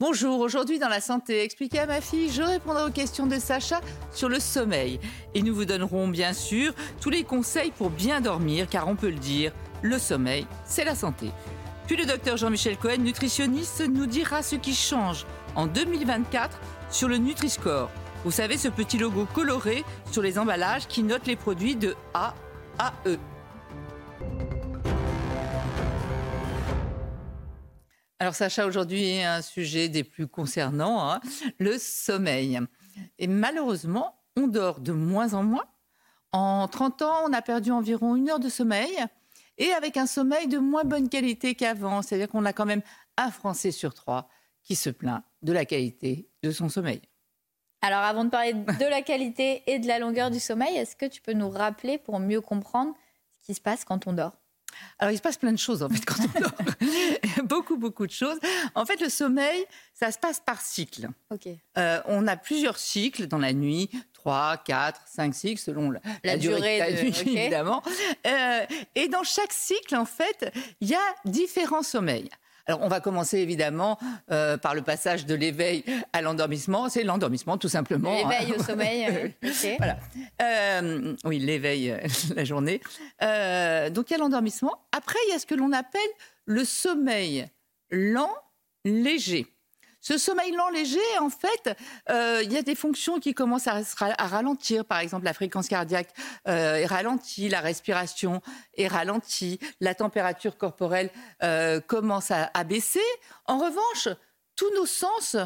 Bonjour, aujourd'hui dans la santé, expliquez à ma fille, je répondrai aux questions de Sacha sur le sommeil. Et nous vous donnerons bien sûr tous les conseils pour bien dormir, car on peut le dire, le sommeil, c'est la santé. Puis le docteur Jean-Michel Cohen, nutritionniste, nous dira ce qui change en 2024 sur le Nutri-Score. Vous savez, ce petit logo coloré sur les emballages qui note les produits de A à E. Alors Sacha, aujourd'hui, un sujet des plus concernants, hein, le sommeil. Et malheureusement, on dort de moins en moins. En 30 ans, on a perdu environ une heure de sommeil et avec un sommeil de moins bonne qualité qu'avant. C'est-à-dire qu'on a quand même un Français sur trois qui se plaint de la qualité de son sommeil. Alors avant de parler de la qualité et de la longueur du sommeil, est-ce que tu peux nous rappeler pour mieux comprendre ce qui se passe quand on dort? Alors, il se passe plein de choses, en fait, quand on dort. beaucoup, beaucoup de choses. En fait, le sommeil, ça se passe par cycle. Ok. Euh, on a plusieurs cycles dans la nuit, 3, 4, 5 cycles, selon la, durée, de la nuit, évidemment. Euh, et dans chaque cycle, en fait, il y a différents sommeils. Alors, on va commencer évidemment euh, par le passage de l'éveil à l'endormissement. C'est l'endormissement, tout simplement. L'éveil au sommeil. Voilà. Euh, oui, l'éveil euh, la journée. donc, il y a l'endormissement. Après, il y a ce que l'on appelle le sommeil lent, léger. Ce sommeil lent léger, en fait, euh, il y a des fonctions qui commencent à, ralentir. Par exemple, la fréquence cardiaque euh, est ralentie, la respiration est ralentie, la température corporelle euh, commence à, baisser. En revanche, tous nos sens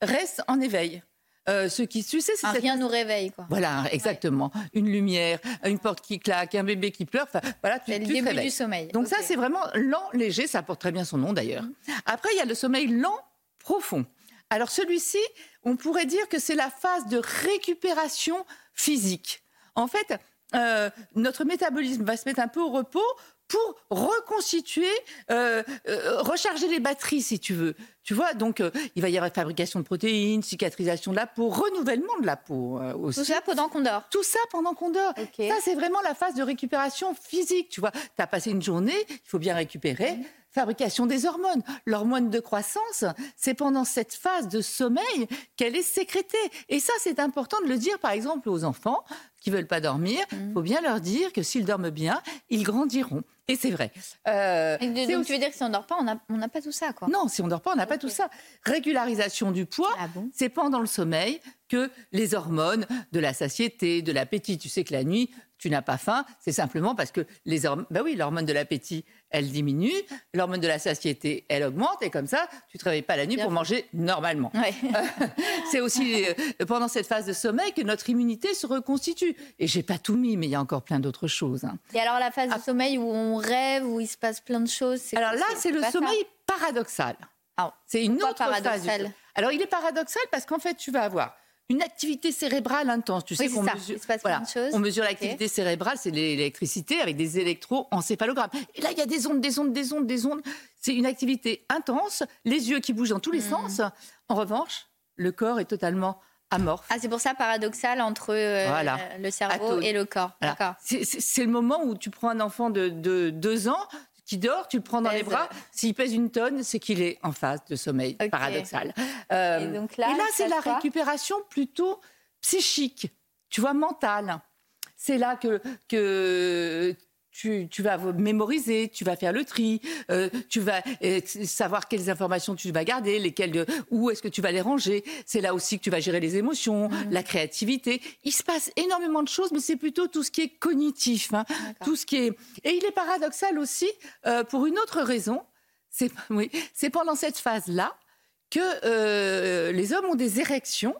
restent en éveil. ce qui sais, c'est rien nous réveille quoi. Voilà, exactement. Une lumière, une porte qui claque, un bébé qui pleure. voilà, tu, le début du sommeil. Donc ça, c'est vraiment lent, léger. Ça porte très bien son nom d'ailleurs. Mm. Après, il y a le sommeil lent profond. Alors celui-ci, on pourrait dire que c'est la phase de récupération physique. En fait, euh, notre métabolisme va se mettre un peu au repos pour reconstituer, euh, euh, recharger les batteries, si tu veux. Tu vois, donc il va y avoir fabrication de protéines, cicatrisation de la peau, renouvellement de la peau aussi. Tout ça pendant qu'on dort. Tout ça pendant qu'on dort. Ça, c'est vraiment la phase de récupération physique. Tu vois, tu as passé une journée, il faut bien récupérer fabrication des hormones. L'hormone de croissance, c'est pendant cette phase de sommeil qu'elle est sécrétée. Et ça, c'est important de le dire, par exemple, aux enfants qui veulent pas dormir. Il mmh. faut bien leur dire que s'ils dorment bien, ils grandiront. Et c'est vrai. Euh, donc, tu veux dire que si on dort pas, on n'a pas tout ça, quoi Non, si on dort pas, on n'a pas tout ça. Régularisation du poids, ah c'est pendant le sommeil que les hormones de la satiété, de l'appétit. Tu sais que la nuit, tu n'as pas faim, c'est simplement parce que les hormones, ben oui, l'hormone de l'appétit, elle diminue, l'hormone de la satiété, elle augmente, et comme ça, tu ne te réveilles pas la nuit pour manger normalement. c'est aussi euh, pendant cette phase de sommeil que notre immunité se reconstitue. Et j'ai pas tout mis, mais il y a encore plein d'autres choses. Hein. Et alors la phase de ah. sommeil où on rêve, où il se passe plein de choses. Alors là, c'est le sommeil paradoxal. Ah, c'est une autre phase. Alors il est paradoxal parce qu'en fait, tu vas avoir une activité cérébrale intense. Tu sais qu'on mesure, on mesure l'activité cérébrale, c'est l'électricité avec des électroencéphalogrammes. Et là, il y a des ondes, des ondes, des ondes, des ondes. C'est une activité intense, les yeux qui bougent dans tous les hmm. sens. En revanche, le corps est totalement amorphe. Ah, c'est pour ça paradoxal entre euh, le cerveau et le corps. C'est le moment où tu prends un enfant de, de deux ans, qui dort, tu le prends dans les bras. S'il pèse une tonne, c'est qu'il est en phase de sommeil paradoxal. Euh, et, donc là, c'est la récupération plutôt psychique, tu vois, mentale. C'est là que, que tu, vas mémoriser, tu vas faire le tri, euh, tu vas euh, savoir quelles informations tu vas garder, lesquelles, où est-ce que tu vas les ranger. C'est là aussi que tu vas gérer les émotions, mmh. la créativité. Il se passe énormément de choses, mais c'est plutôt tout ce qui est cognitif, hein. tout ce qui est. Et il est paradoxal aussi euh, pour une autre raison. C'est oui, c'est pendant cette phase-là que les hommes ont des érections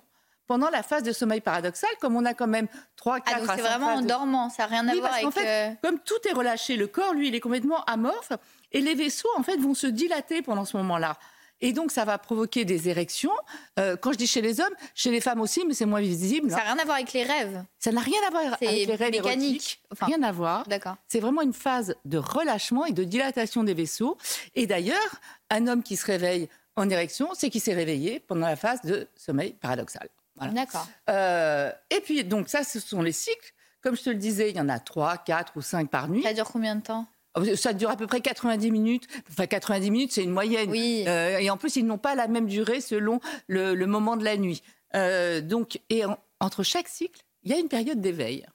pendant la phase de sommeil paradoxal, comme on a quand même 3, 4 ah, c'est vraiment en dormant, ça n'a rien à voir avec... En fait, euh, comme tout est relâché, le corps, lui, il est complètement amorphe, Et les vaisseaux, en fait, vont se dilater pendant ce moment-là. Et donc, ça va provoquer des érections. Euh, quand je dis chez les hommes, chez les femmes aussi, mais c'est moins visible. Ça n'a rien à voir avec les rêves. Ça n'a rien à voir avec les rêves mécanique. érotiques. Rien à voir. D'accord. C'est vraiment une phase de relâchement et de dilatation des vaisseaux. Et d'ailleurs, un homme qui se réveille en érection, c'est qu'il s'est réveillé pendant la phase de sommeil paradoxal. D'accord. Euh, et puis, donc, ça, ce sont les cycles. Comme je te le disais, il y en a 3, 4 ou 5 par nuit. Ça dure combien de temps? Ça dure à peu près 90 minutes. Enfin, 90 minutes, c'est une moyenne. Oui. Euh, et en plus, ils n'ont pas la même durée selon le, moment de la nuit. Euh, donc, et entre chaque cycle, il y a une période d'éveil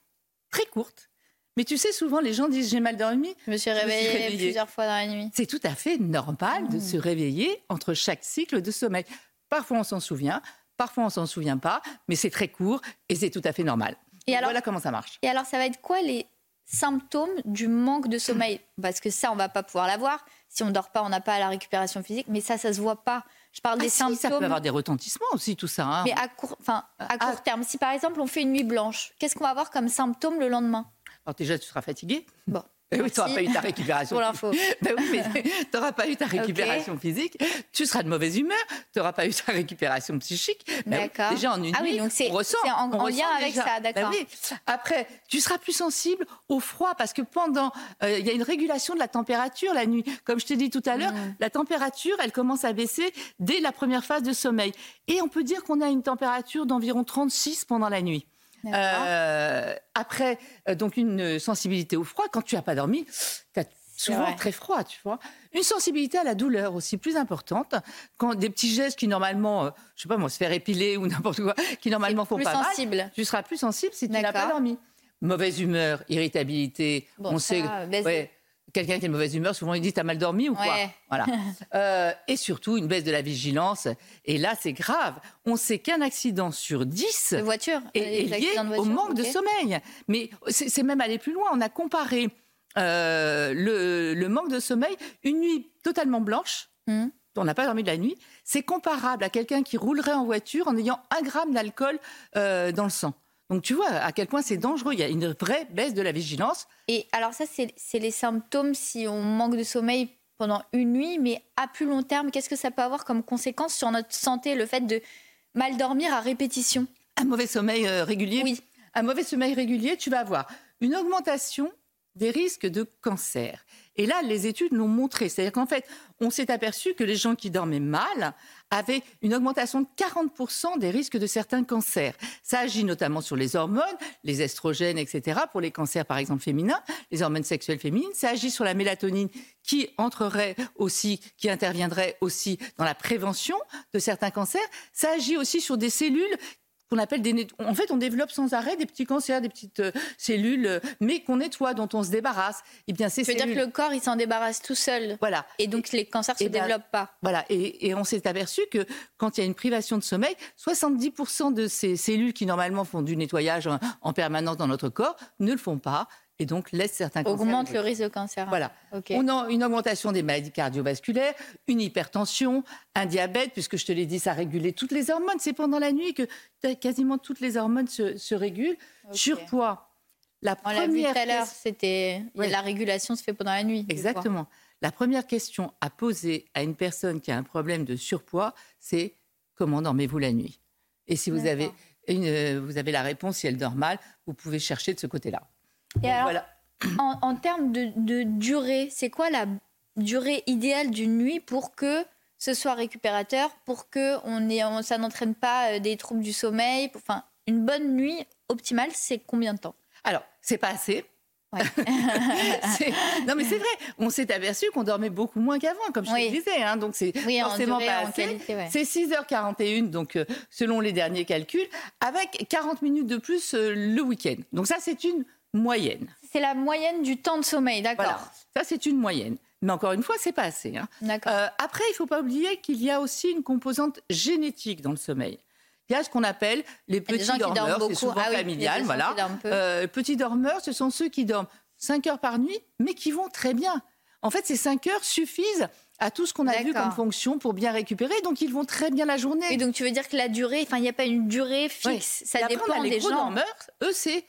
très courte. Mais tu sais, souvent, les gens disent j'ai mal dormi. Je me suis réveillée plusieurs fois dans la nuit. C'est tout à fait normal de Mmh. se réveiller entre chaque cycle de sommeil. Parfois, on s'en souvient, parfois, on s'en souvient pas, mais c'est très court et c'est tout à fait normal. Et alors, voilà comment ça marche. Et alors, ça va être quoi les symptômes du manque de sommeil? Parce que ça, on va pas pouvoir l'avoir. Si on dort pas, on n'a pas la récupération physique. Mais ça, ça se voit pas. Je parle Ah des si, symptômes. ça peut avoir des retentissements aussi, tout ça. hein. Mais à court, enfin, à Ah. court terme, si par exemple on fait une nuit blanche, qu'est-ce qu'on va avoir comme symptômes le lendemain? Alors déjà, tu seras fatigué. Bon. Eh oui, tu n'auras pas eu ta récupération. Pour l'info. Ben oui, mais tu n'auras pas eu ta récupération physique, tu seras de mauvaise humeur, tu n'auras pas eu ta récupération psychique. Ben D'accord. déjà en une Ah oui, nuit, donc on ressent. c'est en- en lien avec déjà. ça, Ben d'accord. oui. Après, tu seras plus sensible au froid parce que pendant, euh, il y a une régulation de la température la nuit. Comme je t'ai dit tout à l'heure, Mm. la température, elle commence à baisser dès la première phase de sommeil. Et on peut dire qu'on a une température d'environ 36 pendant la nuit. Euh, après, euh, donc une sensibilité au froid. Quand tu n'as pas dormi, tu as souvent très froid, tu vois. Une sensibilité à la douleur aussi plus importante. Quand des petits gestes qui normalement, euh, je sais pas moi, se faire épiler ou n'importe quoi, qui normalement font plus pas sensible. mal, tu seras plus sensible si tu n'as pas dormi. Mauvaise humeur, irritabilité, Bon, on ça, sait. ouais, Quelqu'un qui est de mauvaise humeur, souvent il dit t'as mal dormi ou quoi Ouais. Voilà. Euh, et surtout une baisse de la vigilance. Et là c'est grave. On sait qu'un accident sur 10 De voiture est, lié au manque de sommeil. Mais c'est même aller plus loin. On a comparé euh, le, le manque de sommeil, une nuit totalement blanche, Mhm. on n'a pas dormi de la nuit, c'est comparable à quelqu'un qui roulerait en voiture en ayant un gramme d'alcool euh, dans le sang. Donc tu vois à quel point c'est dangereux. Il y a une vraie baisse de la vigilance. Et alors ça, c'est les symptômes si on manque de sommeil pendant une nuit, mais à plus long terme, qu'est-ce que ça peut avoir comme conséquence sur notre santé, le fait de mal dormir à répétition? Un mauvais sommeil euh, régulier? Oui. Un mauvais sommeil régulier, tu vas avoir une augmentation des risques de cancer. Et là, les études l'ont montré. C'est-à-dire qu'en fait, on s'est aperçu que les gens qui dormaient mal avaient une augmentation de 40% des risques de certains cancers. Ça agit notamment sur les hormones, les estrogènes, etc., pour les cancers, par exemple, féminins, les hormones sexuelles féminines. Ça agit sur la mélatonine qui entrerait aussi, qui interviendrait aussi dans la prévention de certains cancers. Ça agit aussi sur des cellules qu'on appelle des... En fait, on développe sans arrêt des petits cancers, des petites euh, cellules, euh, mais qu'on nettoie, dont on se débarrasse. Eh bien, ces veux dire cellules... que le corps, il s'en débarrasse tout seul Voilà. et donc les cancers se Eh ben, développent pas Voilà, et, et on s'est aperçu que quand il y a une privation de sommeil, 70% de ces cellules qui normalement font du nettoyage en, en permanence dans notre corps ne le font pas et donc laissent certains cancers. Augmente le risque de cancer. Voilà. Ok. On a une augmentation des maladies cardiovasculaires, une hypertension, un diabète, puisque je te l'ai dit, ça régulait toutes les hormones. C'est pendant la nuit que quasiment toutes les hormones se, se régulent. Surpoids. La On l'a vu première tout à l'heure, question- c'était Ouais. la régulation se fait pendant la nuit. Exactement. La première question à poser à une personne qui a un problème de surpoids, c'est comment dormez-vous la nuit? Et si vous avez, une, vous avez la réponse, si elle dort mal, vous pouvez chercher de ce côté-là. Poids. Et Donc alors, voilà. en, en termes de, de durée, c'est quoi la durée idéale d'une nuit pour que ce soit récupérateur, pour que on ait- on- ça n'entraîne pas euh, des troubles du sommeil pour- Enfin, une bonne nuit optimale, c'est combien de temps? Alors, c'est pas assez. Ouais. Non, mais c'est vrai. On s'est aperçu qu'on dormait beaucoup moins qu'avant, comme je Oui. te le disais. hein. donc, c'est Oui, en forcément durée, pas assez. ouais. C'est 6h41, donc euh, selon les derniers calculs, avec 40 minutes de plus euh, le week-end. Donc ça, c'est une moyenne. C'est la moyenne du temps de sommeil, d'accord Voilà. Ça, c'est une moyenne. Mais encore une fois, c'est pas assez. hein. Euh, après, il faut pas oublier qu'il y a aussi une composante génétique dans le sommeil. Il y a ce qu'on appelle les petits dorment dormeurs, c'est souvent Ah oui, familial, gens voilà. Euh, petits dormeurs, ce sont ceux qui dorment 5 heures par nuit, mais qui vont très bien. En fait, ces 5 heures suffisent à tout ce qu'on a vu comme fonction pour bien récupérer, donc ils vont très bien la journée. Et donc tu veux dire que la durée, enfin il n'y a pas une durée fixe, ça Et après, on dépend a les des gros gens. dormeurs, eux, c'est,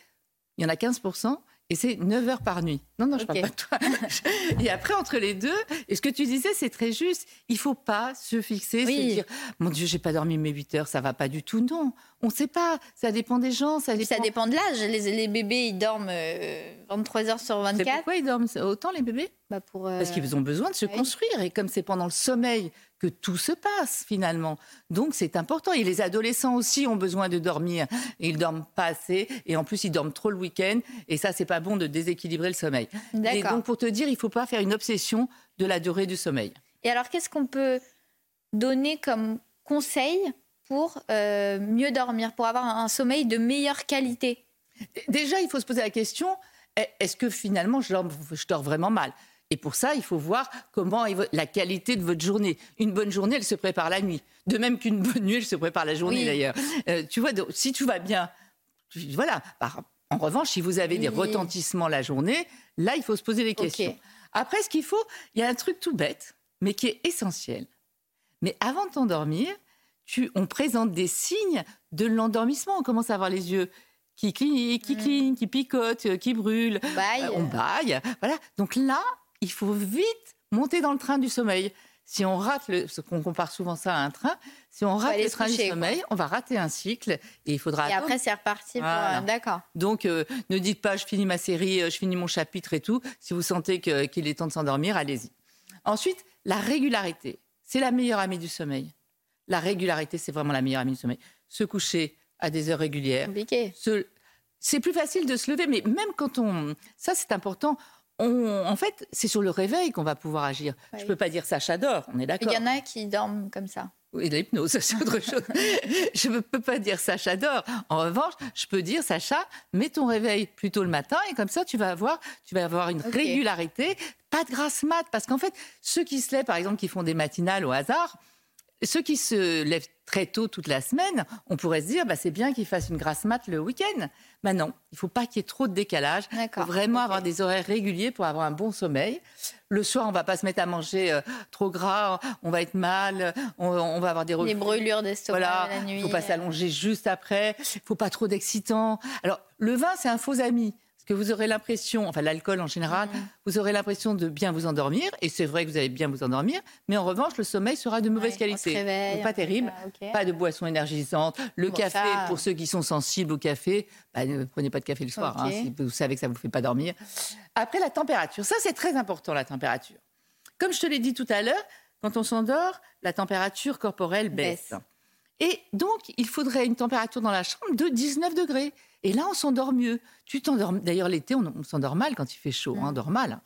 il y en a 15%, et c'est 9 heures par nuit. Non, non, je Ok. parle pas de toi. et après, entre les deux, et ce que tu disais, c'est très juste. Il faut pas se fixer, Oui. se dire, mon Dieu, j'ai pas dormi mes 8 heures, ça va pas du tout. Non, on sait pas. Ça dépend des gens, ça dépend. ça dépend de l'âge. Les, les bébés, ils dorment euh, 23 heures sur C'est 24. pourquoi ils dorment autant les bébés? Bah, pour, euh, Parce qu'ils ont besoin de se oui. construire. Et comme c'est pendant le sommeil que tout se passe finalement. Donc c'est important. Et les adolescents aussi ont besoin de dormir. Ils dorment pas assez. Et en plus, ils dorment trop le week-end. Et ça, c'est pas bon de déséquilibrer le sommeil. Et donc pour te dire, il faut pas faire une obsession de la durée du sommeil. Et alors, qu'est-ce qu'on peut donner comme conseil pour euh, mieux dormir, pour avoir un, un sommeil de meilleure qualité? Déjà, il faut se poser la question est- est-ce que finalement je dors, je dors vraiment mal? Et pour ça, il faut voir comment est la qualité de votre journée. Une bonne journée, elle se prépare la nuit. De même qu'une bonne nuit, elle se prépare la journée Oui. d'ailleurs. Euh, tu vois, donc, si tu vas bien, voilà. En revanche, si vous avez des retentissements la journée, là, il faut se poser des questions. Après, ce qu'il faut, il y a un truc tout bête, mais qui est essentiel. Mais avant de t'endormir, on présente des signes de l'endormissement. On commence à avoir les yeux qui clignent, qui, Mm. clignent, qui picotent, euh, qui brûlent. Bail. Euh, on baille. Voilà. Donc là, il faut vite monter dans le train du sommeil. Si on rate le, parce qu'on compare souvent ça à un train, si on rate le train coucher, du quoi. sommeil, on va rater un cycle et il faudra Et attendre après, c'est reparti. Voilà. D'accord. donc, euh, ne dites pas je finis ma série, euh, je finis mon chapitre et tout. Si vous sentez qu'il est temps de s'endormir, allez-y. Ensuite, la régularité. C'est la meilleure amie du sommeil. La régularité, c'est vraiment la meilleure amie du sommeil. Se coucher à des heures régulières. Compliqué. se- C'est plus facile de se lever, mais même quand on... Ça, c'est important. On... En fait, c'est sur le réveil qu'on va pouvoir agir. Oui. Je peux pas dire Sacha dort, on est Il d'accord. y en a qui dorment comme ça. Oui, l'hypnose, c'est autre chose. je ne peux pas dire Sacha dort. En revanche, je peux dire Sacha, mets ton réveil plutôt le matin et comme ça, tu vas avoir, tu vas avoir une régularité, pas de grasse mat. Parce qu'en fait, ceux qui se lèvent, par exemple, qui font des matinales au hasard, ceux qui se lèvent très tôt toute la semaine, on pourrait se dire, bah, c'est bien qu'ils fassent une grasse mat le week-end. Mais non, il faut pas qu'il y ait trop de décalage. Il faut vraiment avoir des horaires réguliers pour avoir un bon sommeil. Le soir, on va pas se mettre à manger euh, trop gras, on va être mal, on, on va avoir des Les reflux. brûlures d'estomac Voilà, la nuit. il faut pas s'allonger juste après, il faut pas trop d'excitants. Alors, le vin, c'est un faux ami. Que vous aurez l'impression, enfin l'alcool en général, vous aurez l'impression de bien vous endormir, et c'est vrai que vous allez bien vous endormir, mais en revanche, le sommeil sera de mauvaise Ouais, qualité. réveille, Donc, pas terrible. Pas de boissons énergisantes. Le Bon, café, ça- pour ceux qui sont sensibles au café, bah, ne prenez pas de café le soir, hein, si vous savez que ça ne vous fait pas dormir. Après, la température. Ça, c'est très important, la température. Comme je te l'ai dit tout à l'heure, quand on s'endort, la température corporelle baisse. Baisse. Et donc, il faudrait une température dans la chambre de 19 degrés. Et là, on s'endort mieux. Tu t'endors. D'ailleurs, l'été, on, on s'endort mal quand il fait chaud, hein, on dort mal.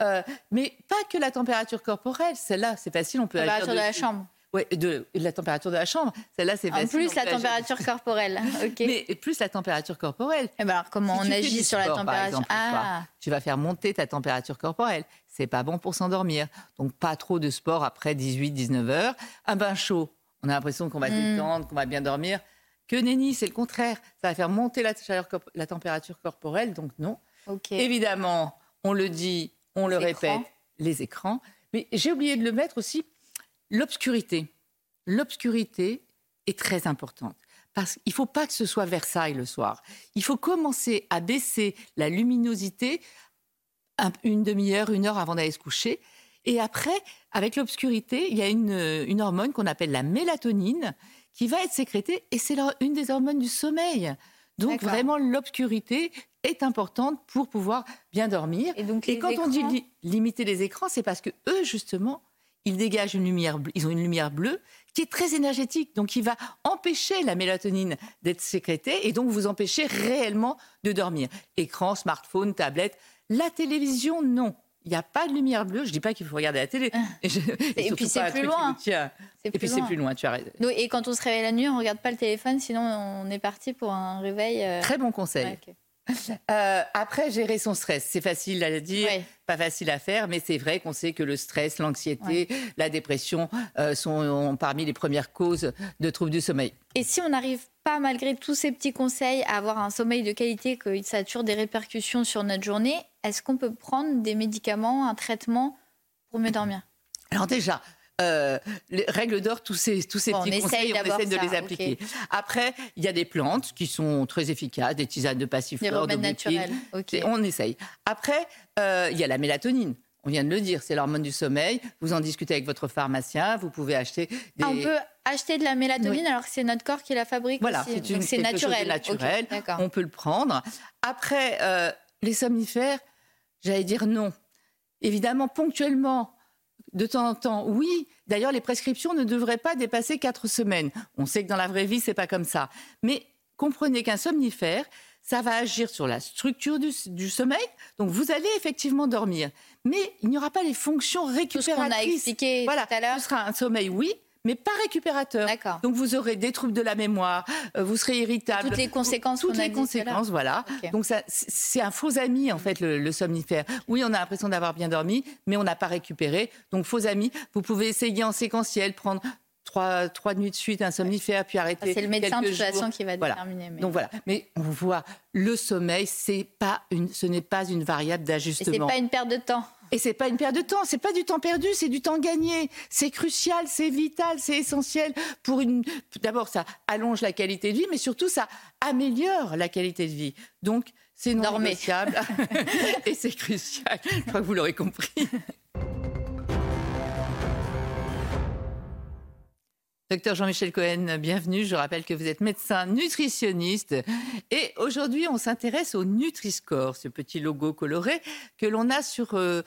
Euh, mais pas que la température corporelle. Celle-là, c'est facile, on peut agir Température de la chambre. Ouais, de, de la température de la chambre. Celle-là, c'est En facile. plus, on la agir température corporelle. Mais plus la température corporelle. Eh ben alors, comment Si on agit sur la sport, température exemple, Ah, Tu vas faire monter ta température corporelle. C'est pas bon pour s'endormir. Donc pas trop de sport après 18-19 heures. Un bain chaud, on a l'impression qu'on va se Mm. détendre, qu'on va bien dormir. Que nenni, c'est le contraire. Ça va faire monter la, chaleur la température corporelle. Donc non. Évidemment, on le dit, on le répète, les écrans. Mais j'ai oublié de le mettre aussi, l'obscurité. L'obscurité est très importante. Parce qu'il ne faut pas que ce soit Versailles le soir. Il faut commencer à baisser la luminosité un- une demi-heure, une heure avant d'aller se coucher. Et après, avec l'obscurité, il y a une, une hormone qu'on appelle la mélatonine qui va être sécrétée et c'est une des hormones du sommeil. Donc vraiment, l'obscurité est importante pour pouvoir bien dormir. Et donc, Et quand on dit li- limiter les écrans, c'est parce que eux, justement, ils dégagent une lumière, ils ont une lumière bleue qui est très énergétique, donc qui va empêcher la mélatonine d'être sécrétée et donc vous empêcher réellement de dormir. Écran, smartphone, tablette, la télévision, non. Il n'y a pas de lumière bleue. Je dis pas qu'il faut regarder la télé. Et, je- Et puis c'est plus qui loin. Et puis c'est plus loin. Tu as raison. Et quand on se réveille la nuit, on regarde pas le téléphone, sinon on est parti pour un réveil. euh, Très bon conseil. ouais. Euh, après, gérer son stress, c'est facile à dire, Ouais. pas facile à faire, mais c'est vrai qu'on sait que le stress, l'anxiété, la dépression euh, sont parmi les premières causes de troubles du sommeil. Et si on n'arrive pas, malgré tous ces petits conseils, à avoir un sommeil de qualité, que ça a toujours des répercussions sur notre journée, est-ce qu'on peut prendre des médicaments, un traitement pour mieux dormir? Alors déjà, euh, les règles d'or, tous ces, tous ces Bon, petits on conseils, essaye on essaie de d'abord les ça, appliquer. Après, il y a des plantes qui sont très efficaces, des tisanes de Des passiflore, de remèdes bouquille. naturels. Ok. C'est- On essaye. Après, euh, il y a la mélatonine. On vient de le dire, c'est l'hormone du sommeil. Vous en discutez avec votre pharmacien. Vous pouvez acheter des. Ah, on peut acheter de la mélatonine Oui. alors que c'est notre corps qui la fabrique Voilà, c'est naturel. naturel. Ok, D'accord. on peut le prendre. Après, euh, les somnifères, j'allais dire non. Évidemment, ponctuellement, de temps en temps, oui. D'ailleurs, les prescriptions ne devraient pas dépasser quatre semaines. On sait que dans la vraie vie, c'est pas comme ça. Mais comprenez qu'un somnifère, ça va agir sur la structure du, du sommeil. Donc, vous allez effectivement dormir. Mais il n'y aura pas les fonctions Tout ce récupératrices. qu'on a expliqué Voilà, tout à l'heure. ce sera un sommeil, oui, mais pas récupérateur. D'accord. Donc vous aurez des troubles de la mémoire, euh, vous serez irritable. Toutes les conséquences Toutes les conséquences, voilà. Donc ça, c'est un faux ami en fait le, le somnifère. Oui, on a l'impression d'avoir bien dormi, mais on n'a pas récupéré. Donc faux ami, vous pouvez essayer en séquentiel, prendre trois, trois nuits de suite un somnifère, puis arrêter. C'est le médecin de toute façon qui va Voilà. déterminer. mais- Donc voilà. Mais on voit le sommeil, c'est pas une, ce n'est pas une variable Et c'est d'ajustement. pas une perte de temps. Et c'est pas une perte de temps, c'est pas du temps perdu, c'est du temps gagné. C'est crucial, c'est vital, c'est essentiel pour une. D'abord, ça allonge la qualité de vie, mais surtout, ça améliore la qualité de vie. Donc, c'est non négociable et c'est crucial. Je crois que vous l'aurez compris. Docteur Jean-Michel Cohen, bienvenue. Je rappelle que vous êtes médecin nutritionniste. Et aujourd'hui, on s'intéresse au Nutri-Score, ce petit logo coloré que l'on a sur euh,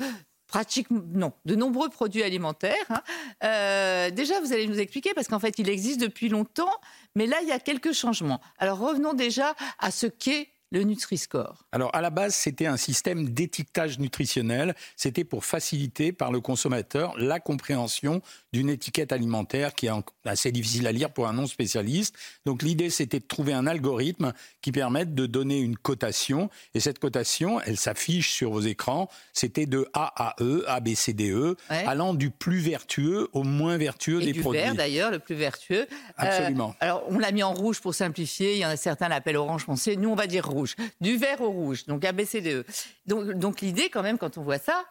pratiquement, non, de nombreux produits alimentaires. hein. Euh, déjà, vous allez nous expliquer, parce qu'en fait, il existe depuis longtemps, mais là, il y a quelques changements. Alors, revenons déjà à ce qu'est le Nutri-Score. Alors, à la base, c'était un système d'étiquetage nutritionnel. C'était pour faciliter par le consommateur la compréhension d'une étiquette alimentaire qui est assez difficile à lire pour un non spécialiste. Donc, l'idée, c'était de trouver un algorithme qui permette de donner une cotation. Et cette cotation, elle s'affiche sur vos écrans. C'était de A à E, A, B, C, D, E, Ouais. allant du plus vertueux au moins vertueux Et des du produits. vert, d'ailleurs, le plus vertueux. Euh, Absolument. alors, on l'a mis en rouge pour simplifier. Il y en a certains l'appellent orange foncé. Nous, on va dire rouge. Du vert au rouge. Donc, ABCDE. Donc, donc l'idée, quand même, quand on voit ça,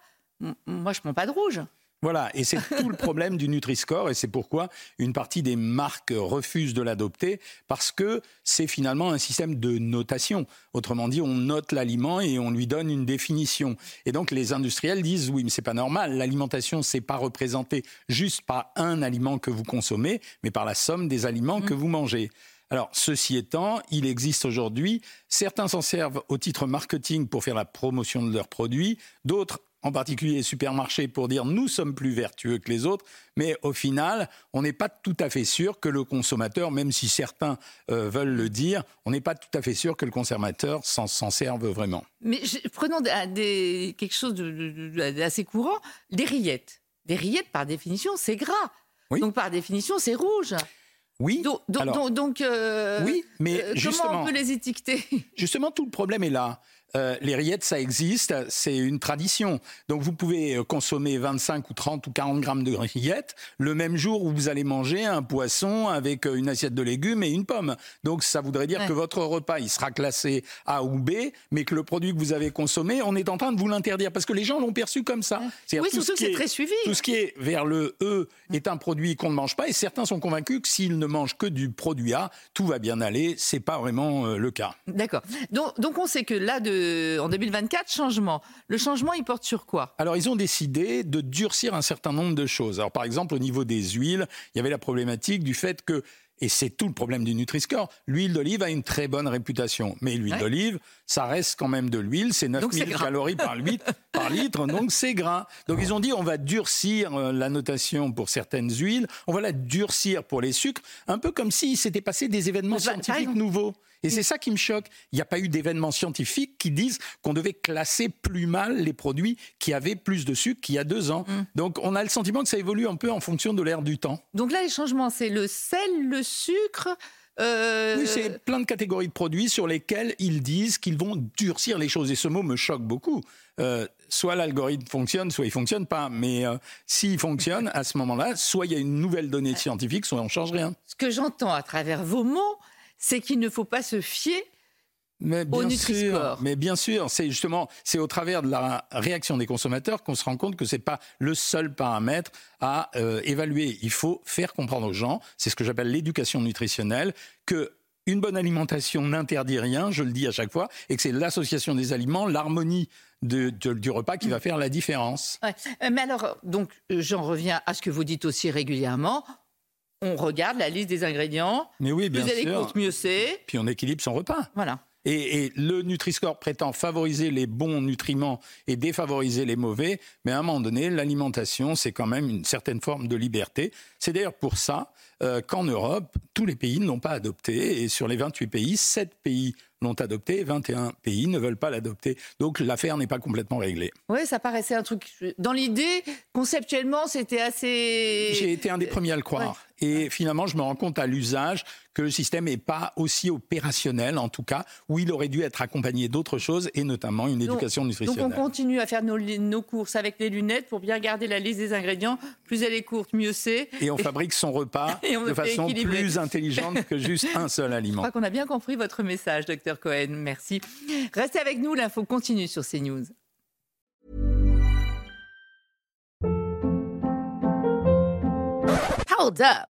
moi, je prends pas de rouge. Voilà, et c'est tout le problème du Nutri-Score, et c'est pourquoi une partie des marques refusent de l'adopter, parce que c'est finalement un système de notation. Autrement dit, on note l'aliment et on lui donne une définition. Et donc les industriels disent oui, mais c'est pas normal. L'alimentation, c'est pas représenté juste par un aliment que vous consommez, mais par la somme des aliments que vous mangez. Alors, ceci étant, il existe aujourd'hui, certains s'en servent au titre marketing pour faire la promotion de leurs produits, d'autres, en particulier les supermarchés, pour dire nous sommes plus vertueux que les autres, mais au final, on n'est pas tout à fait sûr que le consommateur, même si certains euh, veulent le dire, on n'est pas tout à fait sûr que le consommateur s'en s'en serve vraiment. Mais je- prenons des, des- quelque chose d'assez courant, des rillettes. Des rillettes, par définition, c'est gras. Oui. Donc, par définition, c'est rouge. Oui, Donc, donc- alors, donc- donc, euh, oui mais euh, comment on peut les étiqueter? Justement, tout le problème est là. Euh, les rillettes, ça existe, c'est une tradition. Donc vous pouvez euh, consommer 25 ou 30 ou 40 grammes de rillettes le même jour où vous allez manger un poisson avec euh, une assiette de légumes et une pomme. Donc ça voudrait dire Ouais. que votre repas, il sera classé A ou B, mais que le produit que vous avez consommé, on est en train de vous l'interdire parce que les gens l'ont perçu comme ça. Oui, tout ce surtout c'est est- très suivi. Tout ce qui est vers le E est un produit qu'on ne mange pas et certains sont convaincus que s'ils ne mangent que du produit A, tout va bien aller. C'est pas vraiment euh, le cas. D'accord. Donc, donc, on sait que là, de, en 2024, changement. Le changement, il porte sur quoi? Alors, ils ont décidé de durcir un certain nombre de choses. Alors, par exemple, au niveau des huiles, il y avait la problématique du fait que, et c'est tout le problème du Nutri-Score, l'huile d'olive a une très bonne réputation. Mais l'huile Ouais. d'olive, ça reste quand même de l'huile, c'est Donc, c'est 9000 gras. calories par, litre, par litre, donc c'est gras. Donc, ils ont dit, on va durcir euh, la notation pour certaines huiles, on va la durcir pour les sucres, un peu comme s'il s'était passé des événements Bah, scientifiques nouveaux. Et c'est ça qui me choque. Il n'y a pas eu d'événements scientifiques qui disent qu'on devait classer plus mal les produits qui avaient plus de sucre qu'il y a deux ans. Mm. Donc on a le sentiment que ça évolue un peu en fonction de l'ère du temps. Donc là, les changements, c'est le sel, le sucre. euh, Oui, c'est plein de catégories de produits sur lesquels ils disent qu'ils vont durcir les choses. Et ce mot me choque beaucoup. Euh, soit l'algorithme fonctionne, soit il fonctionne pas. Mais euh, s'il fonctionne, à ce moment-là, soit il y a une nouvelle donnée scientifique, soit on change rien. Ce que j'entends à travers vos mots, c'est qu'il ne faut pas se fier Mais bien au sûr, mais bien sûr, c'est justement c'est au travers de la réaction des consommateurs qu'on se rend compte que c'est pas le seul paramètre à euh, évaluer. Il faut faire comprendre aux gens, c'est ce que j'appelle l'éducation nutritionnelle, que une bonne alimentation n'interdit rien, je le dis à chaque fois, et que c'est l'association des aliments, l'harmonie de- de- du repas qui va faire la différence. Ouais. Euh, Mais alors, donc, euh, j'en reviens à ce que vous dites aussi régulièrement. On regarde la liste des ingrédients. Mais oui, bien Plus elle sûr. courte, mieux c'est. Puis on équilibre son repas. Voilà. Et, et le Nutri-Score prétend favoriser les bons nutriments et défavoriser les mauvais, mais à un moment donné, l'alimentation, c'est quand même une certaine forme de liberté. C'est d'ailleurs pour ça euh, qu'en Europe, tous les pays ne l'ont pas adopté, et sur les 28 pays, 7 pays l'ont adopté, et 21 pays ne veulent pas l'adopter. Donc l'affaire n'est pas complètement réglée. Oui, ça paraissait un truc. Dans l'idée, conceptuellement, c'était assez. J'ai été un des premiers à le croire. Et finalement, je me rends compte à l'usage que le système n'est pas aussi opérationnel, en tout cas, où il aurait dû être accompagné d'autres choses, et notamment une Donc- éducation Donc nutritionnelle. on continue à faire nos, courses avec les lunettes pour bien garder la liste des ingrédients. Plus elle est courte, mieux c'est. Et on fabrique son repas Et on de façon équilibré. plus intelligente que juste un seul Je aliment. crois qu'on a bien compris votre message, docteur Cohen. Merci. Restez avec nous, l'info continue sur CNews. Hold up.